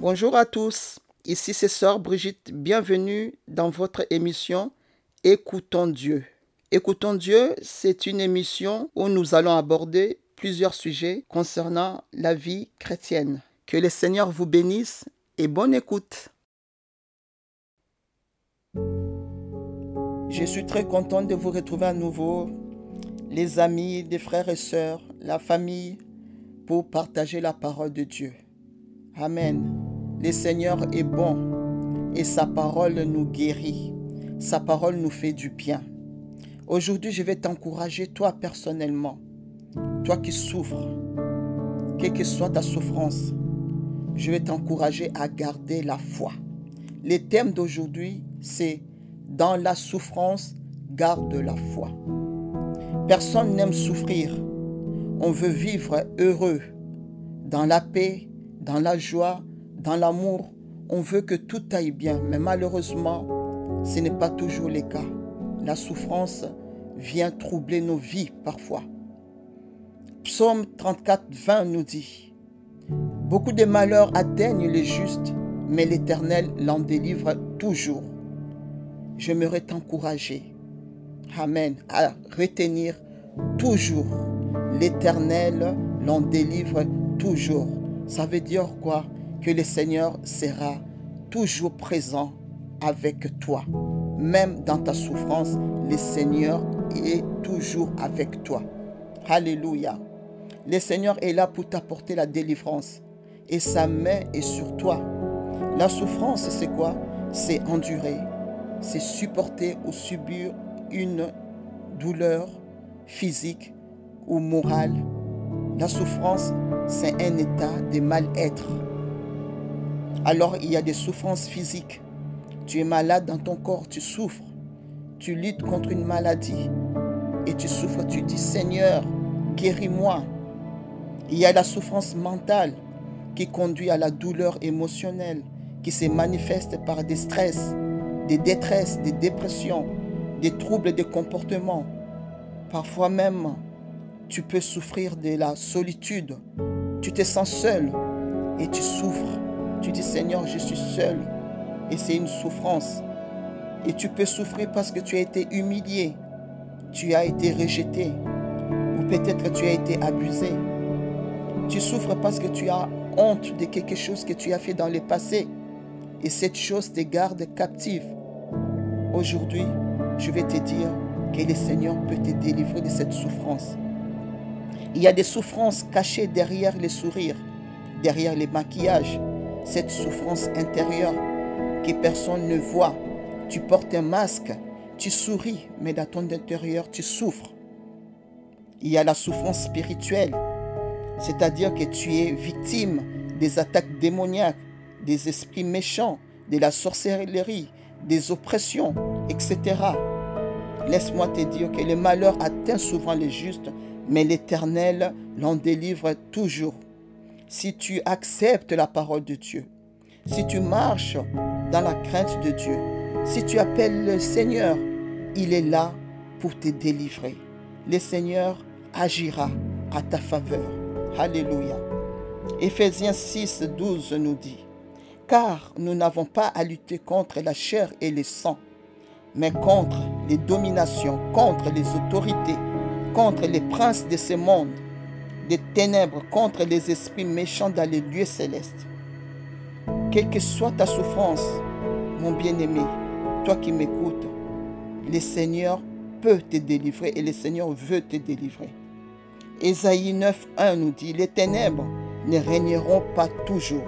Bonjour à tous, ici c'est Sœur Brigitte, bienvenue dans votre émission Écoutons Dieu. Écoutons Dieu, c'est une émission où nous allons aborder plusieurs sujets concernant la vie chrétienne. Que le Seigneur vous bénisse et bonne écoute. Je suis très content de vous retrouver à nouveau, les amis, les frères et sœurs, la famille, pour partager la parole de Dieu. Amen. Le Seigneur est bon et sa parole nous guérit. Sa parole nous fait du bien. Aujourd'hui, je vais t'encourager, toi personnellement, toi qui souffres, quelle que soit ta souffrance, je vais t'encourager à garder la foi. Le thème d'aujourd'hui, c'est dans la souffrance, garde la foi. Personne n'aime souffrir. On veut vivre heureux, dans la paix, dans la joie, dans l'amour. On veut que tout aille bien, mais malheureusement, ce n'est pas toujours le cas. La souffrance vient troubler nos vies parfois. Psaume 34, 20 nous dit, Beaucoup de malheurs atteignent les justes, mais l'Éternel l'en délivre toujours j'aimerais t'encourager, Amen, à retenir toujours l'Éternel l'en délivre toujours. Ça veut dire quoi? Que le Seigneur sera toujours présent avec toi. Même dans ta souffrance, le Seigneur est toujours avec toi. Alléluia. Le Seigneur est là pour t'apporter la délivrance et sa main est sur toi. La souffrance, c'est quoi? C'est endurer, c'est supporter ou subir une douleur physique ou morale. La souffrance, c'est un état de mal-être. Alors il y a des souffrances physiques. Tu es malade dans ton corps, tu souffres. Tu luttes contre une maladie et tu souffres. Tu dis Seigneur, guéris-moi. Il y a la souffrance mentale qui conduit à la douleur émotionnelle, qui se manifeste par des stress, des détresses, des dépressions, des troubles de comportement. Parfois même, tu peux souffrir de la solitude. Tu te sens seul et tu souffres. Tu dis Seigneur, je suis seul. Et c'est une souffrance. Et tu peux souffrir parce que tu as été humilié. Tu as été rejeté. Ou peut-être tu as été abusé. Tu souffres parce que tu as honte de quelque chose que tu as fait dans le passé. Et cette chose te garde captive. Aujourd'hui, je vais te dire que le Seigneur peut te délivrer de cette souffrance. Il y a des souffrances cachées derrière les sourires, derrière les maquillages, cette souffrance intérieure que personne ne voit. Tu portes un masque, tu souris, mais dans ton intérieur, tu souffres. Il y a la souffrance spirituelle, c'est-à-dire que tu es victime des attaques démoniaques, des esprits méchants, de la sorcellerie, des oppressions, etc. Laisse-moi te dire que le malheur atteint souvent les justes, mais l'Éternel l'en délivre toujours. Si tu acceptes la parole de Dieu, si tu marches dans la crainte de Dieu, si tu appelles le Seigneur, il est là pour te délivrer. Le Seigneur agira à ta faveur. Alléluia. Éphésiens 6, 12 nous dit, car nous n'avons pas à lutter contre la chair et le sang, mais contre les dominations, contre les autorités, contre les princes de ce monde, ténèbres, contre les esprits méchants dans les lieux célestes. Quelle que soit ta souffrance, mon bien-aimé, toi qui m'écoutes, le Seigneur peut te délivrer et le Seigneur veut te délivrer. Ésaïe 9.1 nous dit, les ténèbres ne régneront pas toujours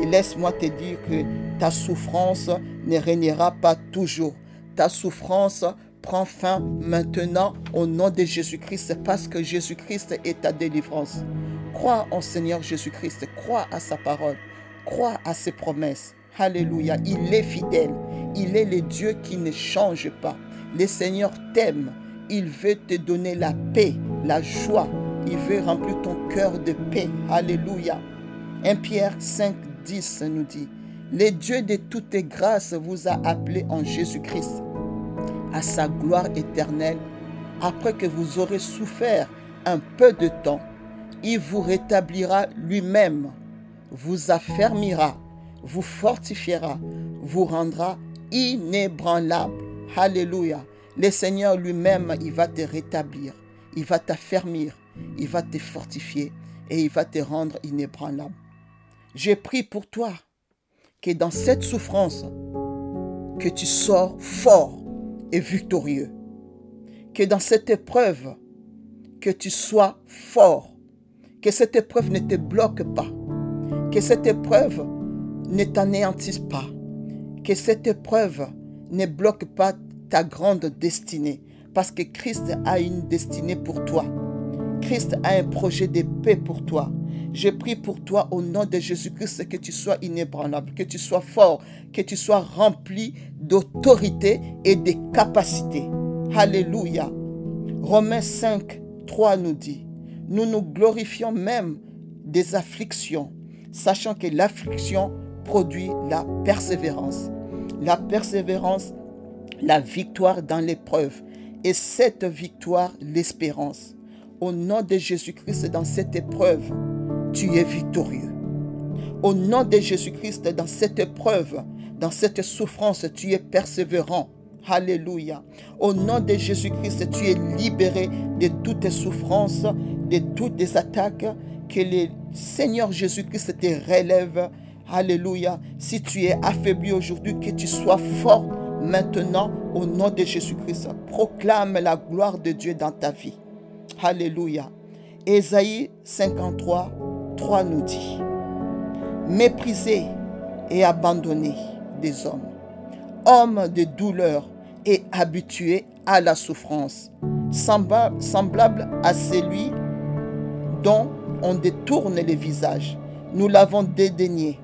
et laisse-moi te dire que ta souffrance ne régnera pas toujours. Ta souffrance prend fin maintenant au nom de Jésus-Christ parce que Jésus-Christ est ta délivrance. Crois en Seigneur Jésus-Christ, crois à sa parole, crois à ses promesses. Alléluia, il est fidèle, il est le Dieu qui ne change pas. Le Seigneur t'aime, il veut te donner la paix, la joie, il veut remplir ton cœur de paix. Alléluia. 1 Pierre 5, 10 nous dit, le Dieu de toutes grâces vous a appelé en Jésus-Christ à sa gloire éternelle. Après que vous aurez souffert un peu de temps, il vous rétablira lui-même, vous affermira, vous fortifiera, vous rendra inébranlable. Alléluia. Le Seigneur lui-même, il va te rétablir, il va t'affermir, il va te fortifier et il va te rendre inébranlable. J'ai prie pour toi que dans cette souffrance, que tu sors fort victorieux. Que dans cette épreuve, que tu sois fort. Que cette épreuve ne te bloque pas. Que cette épreuve ne t'anéantisse pas. Que cette épreuve ne bloque pas ta grande destinée. Parce que Christ a une destinée pour toi. Christ a un projet de paix pour toi. Je prie pour toi au nom de Jésus-Christ que tu sois inébranlable, que tu sois fort, que tu sois rempli d'autorité et de capacités. Alléluia. Romains 5, 3 nous dit, nous nous glorifions même des afflictions, sachant que l'affliction produit la persévérance. La persévérance, la victoire dans l'épreuve. Et cette victoire, l'espérance. Au nom de Jésus-Christ, dans cette épreuve, tu es victorieux. Au nom de Jésus-Christ, dans cette épreuve, dans cette souffrance, tu es persévérant. Alléluia. Au nom de Jésus-Christ, tu es libéré de toutes tes souffrances, de toutes tes attaques. Que le Seigneur Jésus-Christ te relève. Alléluia. Si tu es affaibli aujourd'hui, que tu sois fort maintenant au nom de Jésus-Christ. Proclame la gloire de Dieu dans ta vie. Alléluia. Ésaïe 53, 3 nous dit, méprisé et abandonné des hommes, hommes de douleur et habitués à la souffrance, semblable à celui dont on détourne les visages. Nous l'avons dédaigné.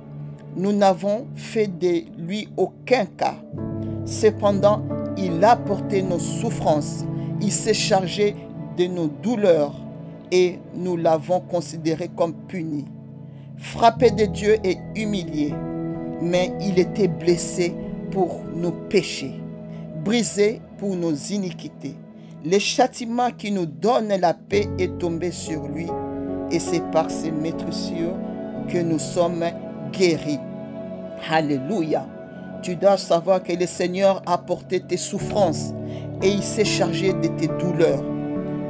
Nous n'avons fait de lui aucun cas. Cependant, il a porté nos souffrances. Il s'est chargé nos douleurs et nous l'avons considéré comme puni. Frappé de Dieu et humilié, mais il était blessé pour nos péchés, brisé pour nos iniquités. Le châtiment qui nous donne la paix est tombé sur lui, et c'est par ses maîtressures que nous sommes guéris. Alléluia. Tu dois savoir que le Seigneur a porté tes souffrances et il s'est chargé de tes douleurs.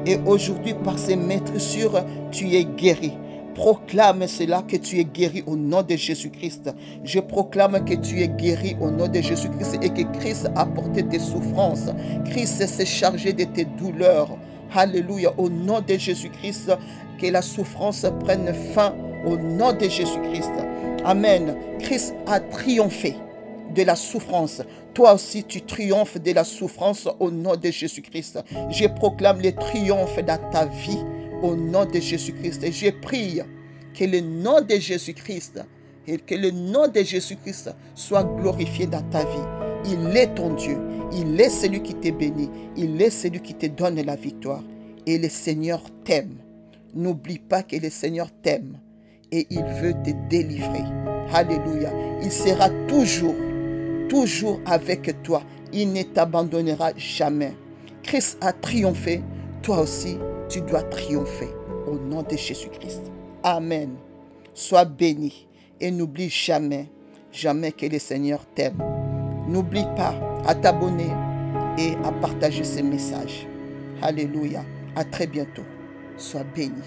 Et aujourd'hui, par ses maîtressures, tu es guéri. Proclame cela que tu es guéri au nom de Jésus-Christ. Je proclame que tu es guéri au nom de Jésus-Christ et que Christ a porté tes souffrances. Christ s'est chargé de tes douleurs. Alléluia. Au nom de Jésus-Christ, que la souffrance prenne fin au nom de Jésus-Christ. Amen. Christ a triomphé de la souffrance. Toi aussi, tu triomphes de la souffrance au nom de Jésus-Christ. Je proclame le triomphe dans ta vie au nom de Jésus-Christ. Et je prie que le nom de Jésus-Christ et que le nom de Jésus-Christ soit glorifié dans ta vie. Il est ton Dieu. Il est celui qui te bénit. Il est celui qui te donne la victoire. Et le Seigneur t'aime. N'oublie pas que le Seigneur t'aime et il veut te délivrer. Alléluia. Il sera toujours toujours avec toi. Il ne t'abandonnera jamais. Christ a triomphé. Toi aussi, tu dois triompher. Au nom de Jésus-Christ. Amen. Sois béni et n'oublie jamais, jamais que le Seigneur t'aime. N'oublie pas à t'abonner et à partager ces messages. Alléluia. À très bientôt. Sois béni.